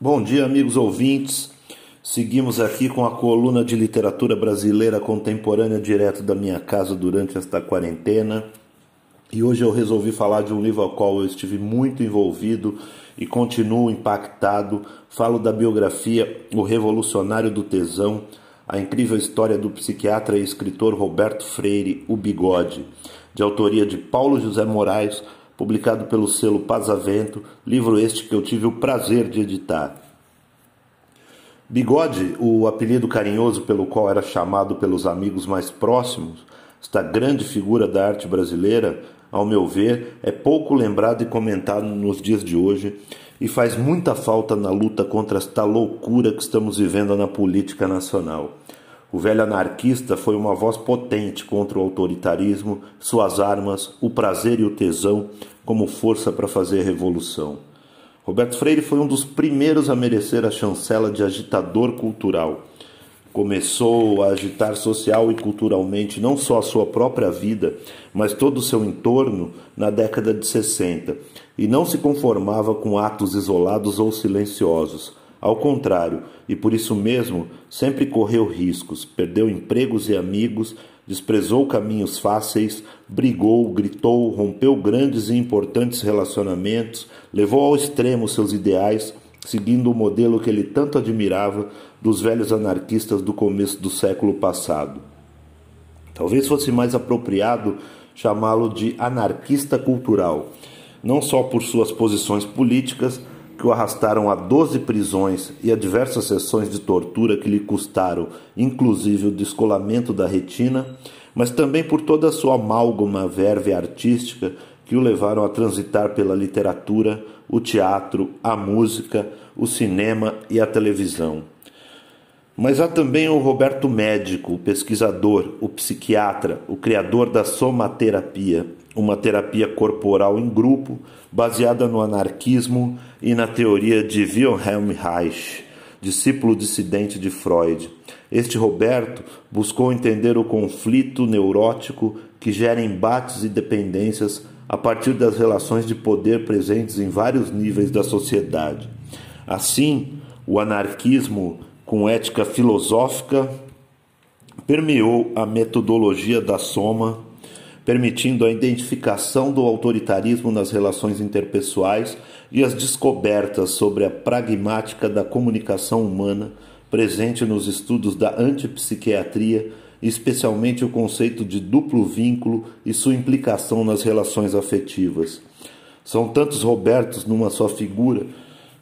Bom dia, amigos ouvintes. Seguimos aqui com a coluna de literatura brasileira contemporânea direto da minha casa durante esta quarentena. E hoje eu resolvi falar de um livro ao qual eu estive muito envolvido e continuo impactado. Falo da biografia O Revolucionário do Tesão, a incrível história do psiquiatra e escritor Roberto Freire, O Bigode, de autoria de Paulo José Moraes publicado pelo selo Pazavento, livro este que eu tive o prazer de editar. Bigode, o apelido carinhoso pelo qual era chamado pelos amigos mais próximos, esta grande figura da arte brasileira, ao meu ver, é pouco lembrado e comentado nos dias de hoje e faz muita falta na luta contra esta loucura que estamos vivendo na política nacional. O velho anarquista foi uma voz potente contra o autoritarismo, suas armas, o prazer e o tesão como força para fazer a revolução. Roberto Freire foi um dos primeiros a merecer a chancela de agitador cultural. Começou a agitar social e culturalmente não só a sua própria vida, mas todo o seu entorno na década de 60, e não se conformava com atos isolados ou silenciosos ao contrário, e por isso mesmo, sempre correu riscos, perdeu empregos e amigos, desprezou caminhos fáceis, brigou, gritou, rompeu grandes e importantes relacionamentos, levou ao extremo seus ideais, seguindo o modelo que ele tanto admirava dos velhos anarquistas do começo do século passado. Talvez fosse mais apropriado chamá-lo de anarquista cultural, não só por suas posições políticas, que o arrastaram a 12 prisões e a diversas sessões de tortura que lhe custaram, inclusive o descolamento da retina, mas também por toda a sua amálgama verve artística que o levaram a transitar pela literatura, o teatro, a música, o cinema e a televisão. Mas há também o Roberto Médico, o pesquisador, o psiquiatra, o criador da somaterapia, uma terapia corporal em grupo baseada no anarquismo e na teoria de Wilhelm Reich, discípulo dissidente de Freud. Este Roberto buscou entender o conflito neurótico que gera embates e dependências a partir das relações de poder presentes em vários níveis da sociedade. Assim, o anarquismo com ética filosófica, permeou a metodologia da soma, permitindo a identificação do autoritarismo nas relações interpessoais e as descobertas sobre a pragmática da comunicação humana presente nos estudos da antipsiquiatria, especialmente o conceito de duplo vínculo e sua implicação nas relações afetivas. São tantos Robertos numa só figura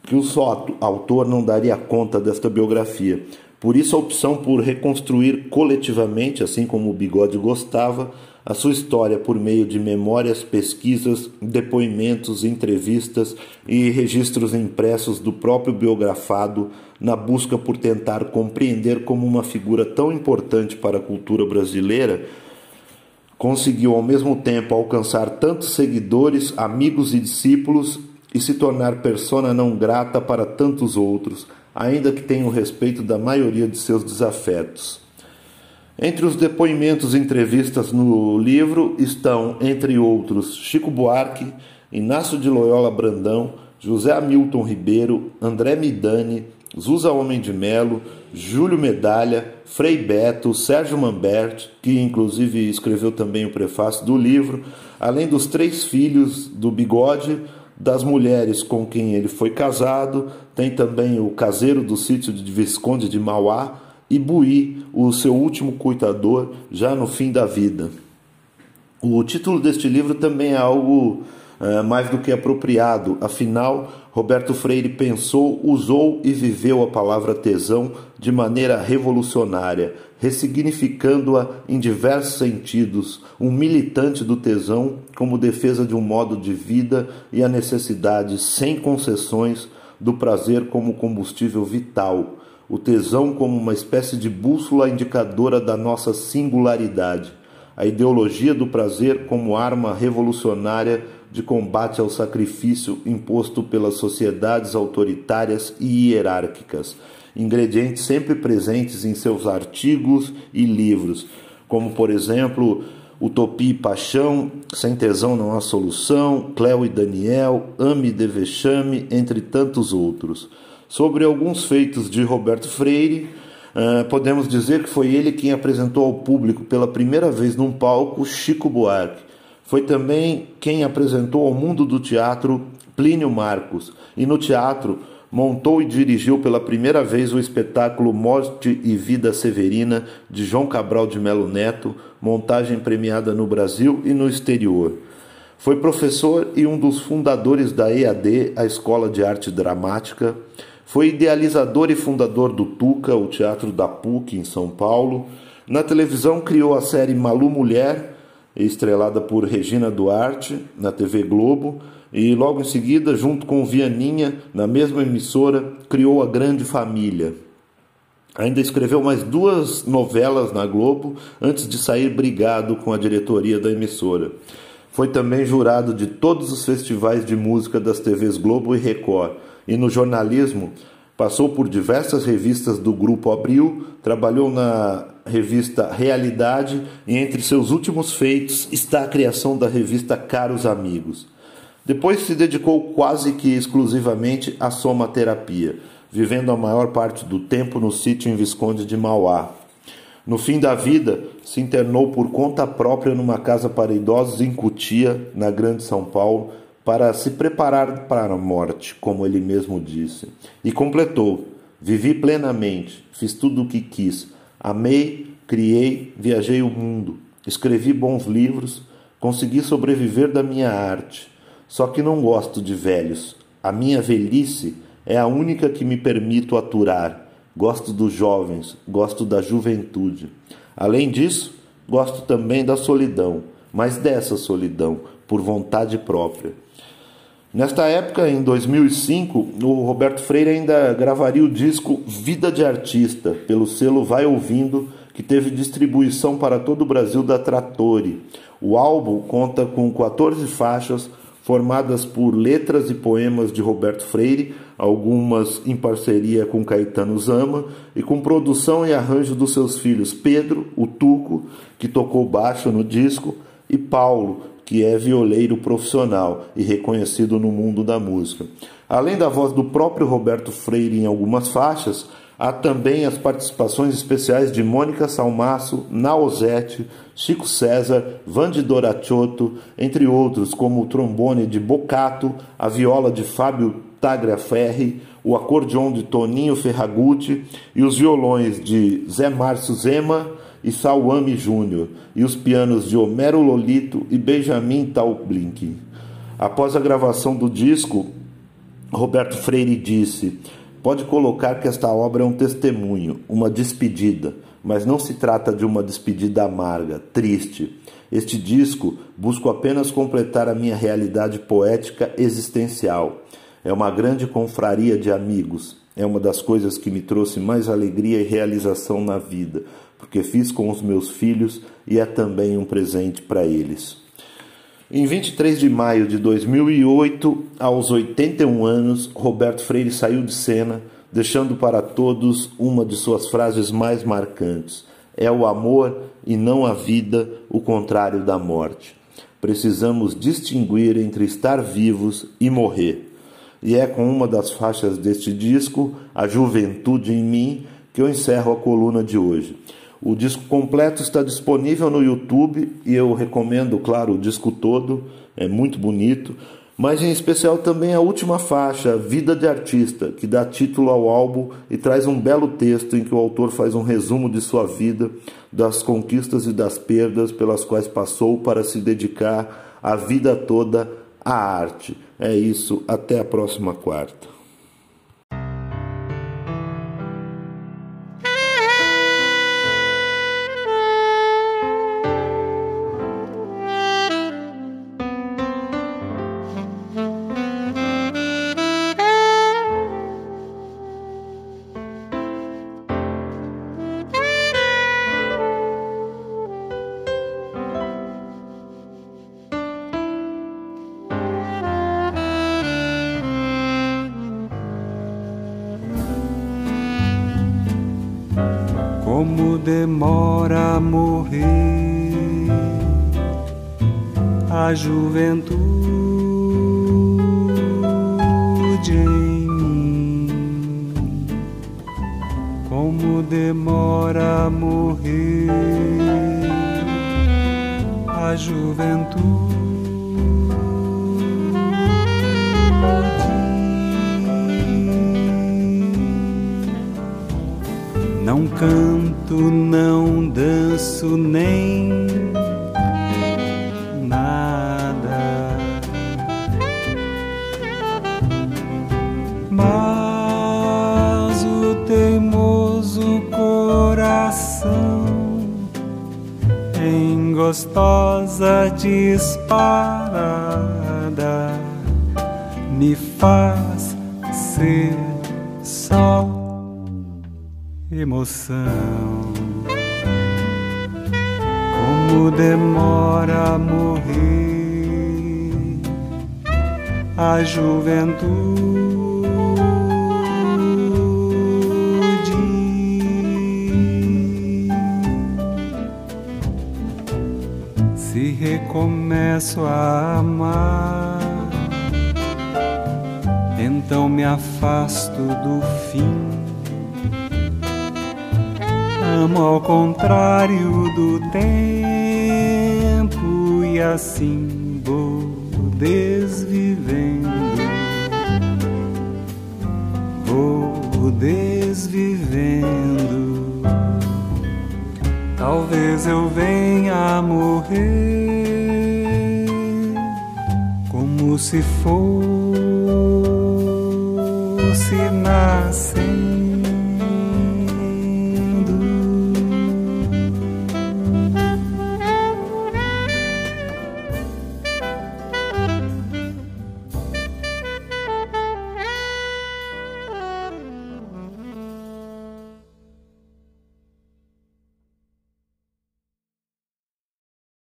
que o só autor não daria conta desta biografia. Por isso, a opção por reconstruir coletivamente, assim como o Bigode gostava, a sua história por meio de memórias, pesquisas, depoimentos, entrevistas e registros impressos do próprio biografado, na busca por tentar compreender como uma figura tão importante para a cultura brasileira conseguiu ao mesmo tempo alcançar tantos seguidores, amigos e discípulos e se tornar persona não grata para tantos outros, ainda que tenha o respeito da maioria de seus desafetos. Entre os depoimentos e entrevistas no livro estão, entre outros, Chico Buarque, Inácio de Loyola Brandão, José Hamilton Ribeiro, André Midani, Zusa Homem de Melo, Júlio Medalha, Frei Beto, Sérgio Mambert, que inclusive escreveu também o prefácio do livro, além dos três filhos do Bigode, das mulheres com quem ele foi casado, tem também o caseiro do sítio de Visconde de Mauá e Buí, o seu último cuidador, já no fim da vida. O título deste livro também é algo é, mais do que apropriado, afinal, Roberto Freire pensou, usou e viveu a palavra tesão de maneira revolucionária, ressignificando-a em diversos sentidos, um militante do tesão como defesa de um modo de vida e a necessidade sem concessões do prazer como combustível vital, o tesão como uma espécie de bússola indicadora da nossa singularidade, a ideologia do prazer como arma revolucionária de combate ao sacrifício imposto pelas sociedades autoritárias e hierárquicas, ingredientes sempre presentes em seus artigos e livros, como por exemplo Utopia e Paixão, Sem Tesão Não Há Solução, Cléo e Daniel, Ame de Vexame, entre tantos outros. Sobre alguns feitos de Roberto Freire, uh, podemos dizer que foi ele quem apresentou ao público pela primeira vez num palco Chico Buarque. Foi também quem apresentou ao mundo do teatro Plínio Marcos. E no teatro, montou e dirigiu pela primeira vez o espetáculo Morte e Vida Severina de João Cabral de Melo Neto, montagem premiada no Brasil e no exterior. Foi professor e um dos fundadores da EAD, a Escola de Arte Dramática. Foi idealizador e fundador do Tuca, o Teatro da PUC em São Paulo. Na televisão criou a série Malu Mulher, estrelada por Regina Duarte na TV Globo e logo em seguida, junto com Vianinha, na mesma emissora, criou a Grande Família. Ainda escreveu mais duas novelas na Globo antes de sair brigado com a diretoria da emissora. Foi também jurado de todos os festivais de música das TVs Globo e Record. E no jornalismo, passou por diversas revistas do Grupo Abril, trabalhou na revista Realidade e entre seus últimos feitos está a criação da revista Caros Amigos. Depois se dedicou quase que exclusivamente à somaterapia, vivendo a maior parte do tempo no sítio em Visconde de Mauá. No fim da vida, se internou por conta própria numa casa para idosos em Cutia, na Grande São Paulo, para se preparar para a morte, como ele mesmo disse. E completou: Vivi plenamente, fiz tudo o que quis, amei, criei, viajei o mundo, escrevi bons livros, consegui sobreviver da minha arte. Só que não gosto de velhos. A minha velhice é a única que me permito aturar. Gosto dos jovens, gosto da juventude. Além disso, gosto também da solidão, mas dessa solidão, por vontade própria. Nesta época, em 2005, o Roberto Freire ainda gravaria o disco Vida de Artista, pelo selo Vai Ouvindo, que teve distribuição para todo o Brasil da Trattori. O álbum conta com 14 faixas, formadas por letras e poemas de Roberto Freire, algumas em parceria com Caetano Zama, e com produção e arranjo dos seus filhos Pedro, o Tuco, que tocou baixo no disco, e Paulo, que é violeiro profissional e reconhecido no mundo da música. Além da voz do próprio Roberto Freire em algumas faixas, Há também as participações especiais de Mônica Salmaço, Naozete, Chico César, Vande Doracciotto, entre outros, como o trombone de Bocato, a viola de Fábio Tagliaferri, o acordeon de Toninho Ferragutti e os violões de Zé Márcio Zema e Salwami Júnior, e os pianos de Homero Lolito e Benjamin Taublinck. Após a gravação do disco, Roberto Freire disse: Pode colocar que esta obra é um testemunho, uma despedida, mas não se trata de uma despedida amarga, triste. Este disco busco apenas completar a minha realidade poética existencial. É uma grande confraria de amigos. É uma das coisas que me trouxe mais alegria e realização na vida, porque fiz com os meus filhos e é também um presente para eles. Em 23 de maio de 2008, aos 81 anos, Roberto Freire saiu de cena, deixando para todos uma de suas frases mais marcantes: É o amor e não a vida o contrário da morte. Precisamos distinguir entre estar vivos e morrer. E é com uma das faixas deste disco, A Juventude em Mim, que eu encerro a coluna de hoje. O disco completo está disponível no YouTube e eu recomendo, claro, o disco todo, é muito bonito, mas em especial também a última faixa, Vida de Artista, que dá título ao álbum e traz um belo texto em que o autor faz um resumo de sua vida, das conquistas e das perdas pelas quais passou para se dedicar a vida toda à arte. É isso, até a próxima quarta. Demora a morrer. a juventude em mim. Como demora a morrer a juventude. Não canto, não danço nem nada. Mas o teimoso coração em gostosa disparada me faz ser sol emoção. Como demora a morrer a juventude. Se recomeço a amar, então me afasto do fim amo ao contrário do tempo e assim vou desvivendo, vou desvivendo. Talvez eu venha a morrer como se fosse nascendo